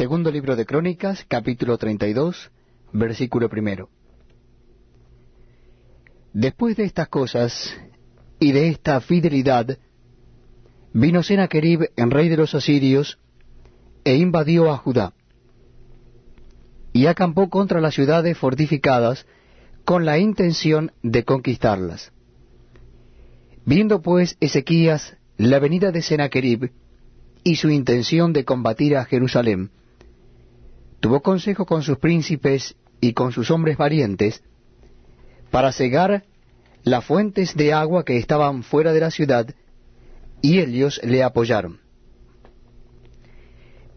Segundo libro de Crónicas, capítulo 32, versículo primero. Después de estas cosas y de esta fidelidad, vino Sennacherib, en rey de los asirios, e invadió a Judá, y acampó contra las ciudades fortificadas con la intención de conquistarlas. Viendo pues Ezequías la venida de Sennacherib y su intención de combatir a Jerusalén, tuvo consejo con sus príncipes y con sus hombres valientes para cegar las fuentes de agua que estaban fuera de la ciudad, y ellos le apoyaron.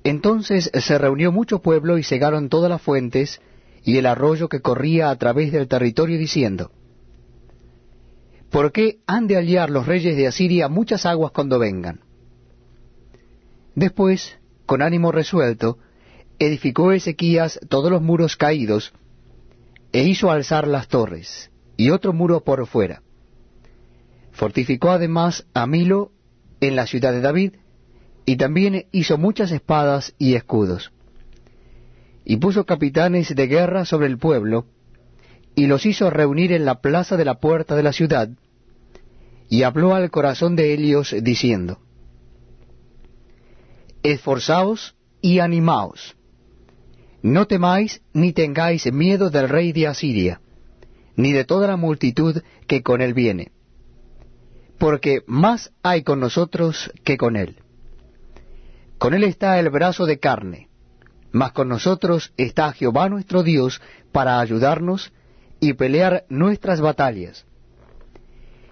Entonces se reunió mucho pueblo y cegaron todas las fuentes y el arroyo que corría a través del territorio, diciendo, ¿Por qué han de hallar los reyes de Asiria muchas aguas cuando vengan? Después, con ánimo resuelto, edificó Ezequías todos los muros caídos, e hizo alzar las torres, y otro muro por fuera. Fortificó además a Milo en la ciudad de David, y también hizo muchas espadas y escudos. Y puso capitanes de guerra sobre el pueblo, y los hizo reunir en la plaza de la puerta de la ciudad, y habló al corazón de Helios diciendo, Esforzaos y animaos no temáis ni tengáis miedo del rey de Asiria, ni de toda la multitud que con él viene, porque más hay con nosotros que con él. Con él está el brazo de carne, mas con nosotros está Jehová nuestro Dios para ayudarnos y pelear nuestras batallas.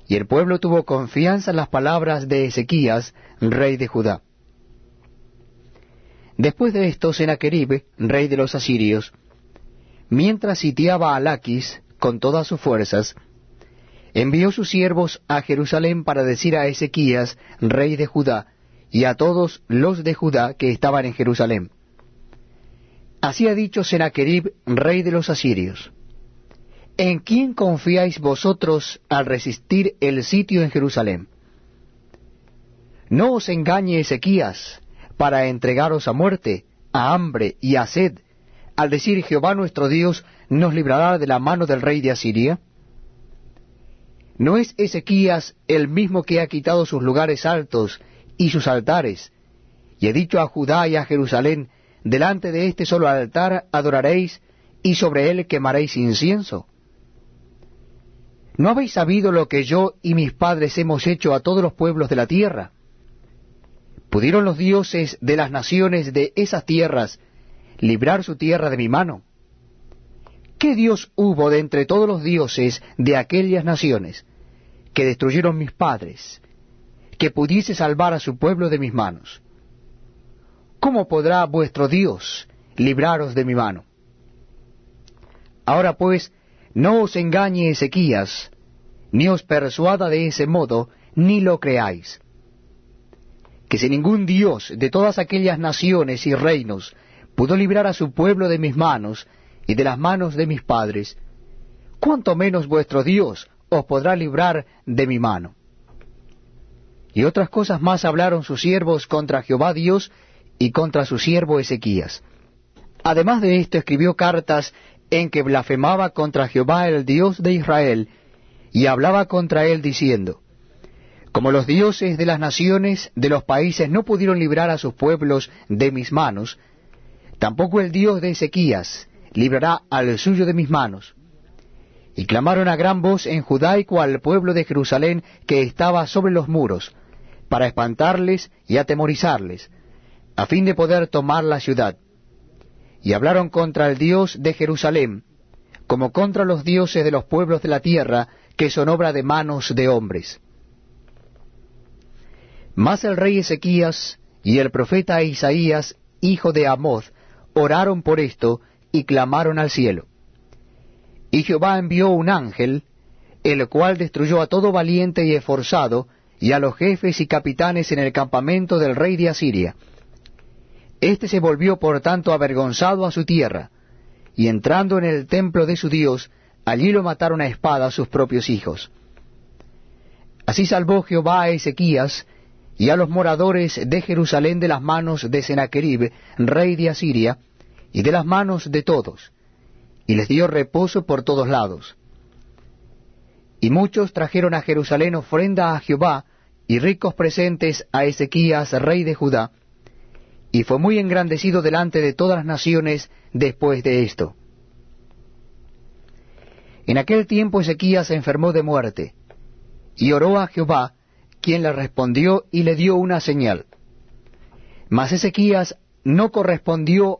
Y el pueblo tuvo confianza en las palabras de Ezequías, rey de Judá. Después de esto, Sennacherib, rey de los asirios, mientras sitiaba a Laquis con todas sus fuerzas, envió sus siervos a Jerusalén para decir a Ezequías, rey de Judá, y a todos los de Judá que estaban en Jerusalén. Así ha dicho Sennacherib, rey de los asirios. ¿En quién confiáis vosotros al resistir el sitio en Jerusalén? No os engañe Ezequías, para entregaros a muerte, a hambre y a sed, al decir Jehová nuestro Dios nos librará de la mano del rey de Asiria? ¿No es Ezequías el mismo que ha quitado sus lugares altos y sus altares, y he dicho a Judá y a Jerusalén, delante de este solo altar adoraréis, y sobre él quemaréis incienso? ¿No habéis sabido lo que yo y mis padres hemos hecho a todos los pueblos de la tierra? ¿Pudieron los dioses de las naciones de esas tierras librar su tierra de mi mano? ¿Qué Dios hubo de entre todos los dioses de aquellas naciones que destruyeron mis padres, que pudiese salvar a su pueblo de mis manos? ¿Cómo podrá vuestro Dios libraros de mi mano? Ahora pues, no os engañe Ezequías, ni os persuada de ese modo, ni lo creáis que si ningún Dios de todas aquellas naciones y reinos pudo librar a su pueblo de mis manos y de las manos de mis padres, cuánto menos vuestro Dios os podrá librar de mi mano. Y otras cosas más hablaron sus siervos contra Jehová Dios y contra su siervo Ezequías. Además de esto escribió cartas en que blasfemaba contra Jehová el Dios de Israel, y hablaba contra él diciendo, como los dioses de las naciones de los países no pudieron librar a sus pueblos de mis manos, tampoco el Dios de Ezequías librará al suyo de mis manos. Y clamaron a gran voz en judaico al pueblo de Jerusalén que estaba sobre los muros, para espantarles y atemorizarles, a fin de poder tomar la ciudad. Y hablaron contra el Dios de Jerusalén, como contra los dioses de los pueblos de la tierra, que son obra de manos de hombres. Mas el rey Ezequías y el profeta Isaías, hijo de Amoz, oraron por esto y clamaron al cielo. Y Jehová envió un ángel, el cual destruyó a todo valiente y esforzado, y a los jefes y capitanes en el campamento del rey de Asiria. Este se volvió por tanto avergonzado a su tierra, y entrando en el templo de su Dios, allí lo mataron a espada sus propios hijos. Así salvó Jehová a Ezequías, y a los moradores de Jerusalén de las manos de Sennacherib, rey de Asiria, y de las manos de todos, y les dio reposo por todos lados. Y muchos trajeron a Jerusalén ofrenda a Jehová, y ricos presentes a Ezequías, rey de Judá, y fue muy engrandecido delante de todas las naciones después de esto. En aquel tiempo Ezequías se enfermó de muerte, y oró a Jehová, quien le respondió y le dio una señal. Mas Ezequías no correspondió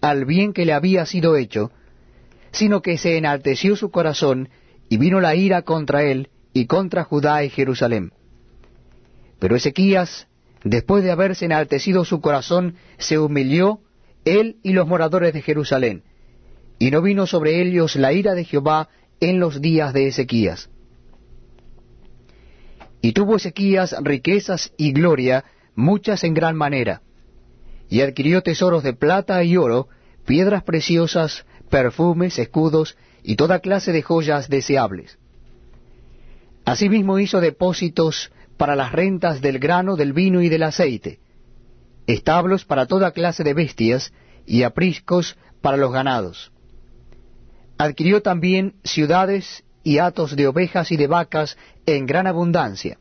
al bien que le había sido hecho, sino que se enalteció su corazón, y vino la ira contra él y contra Judá y Jerusalén. Pero Ezequías, después de haberse enaltecido su corazón, se humilló, él y los moradores de Jerusalén, y no vino sobre ellos la ira de Jehová en los días de Ezequías. Y tuvo Ezequías riquezas y gloria, muchas en gran manera, y adquirió tesoros de plata y oro, piedras preciosas, perfumes, escudos, y toda clase de joyas deseables. Asimismo hizo depósitos para las rentas del grano, del vino y del aceite, establos para toda clase de bestias, y apriscos para los ganados. Adquirió también ciudades y hatos de ovejas y de vacas en gran abundancia,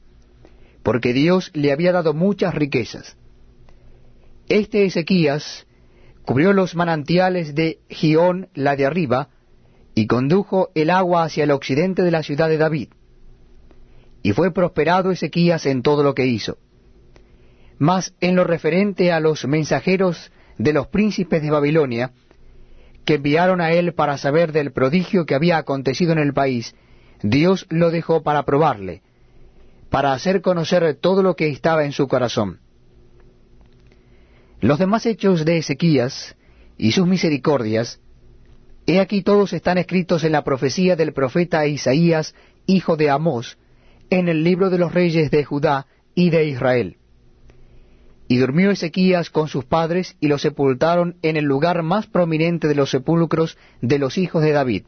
porque Dios le había dado muchas riquezas. Este Ezequías cubrió los manantiales de Gión, la de arriba, y condujo el agua hacia el occidente de la ciudad de David. Y fue prosperado Ezequías en todo lo que hizo. Mas en lo referente a los mensajeros de los príncipes de Babilonia, que enviaron a él para saber del prodigio que había acontecido en el país, Dios lo dejó para probarle, para hacer conocer todo lo que estaba en su corazón. Los demás hechos de Ezequías y sus misericordias, he aquí todos están escritos en la profecía del profeta Isaías, hijo de Amós, en el libro de los reyes de Judá y de Israel. Y durmió Ezequías con sus padres y lo sepultaron en el lugar más prominente de los sepulcros de los hijos de David,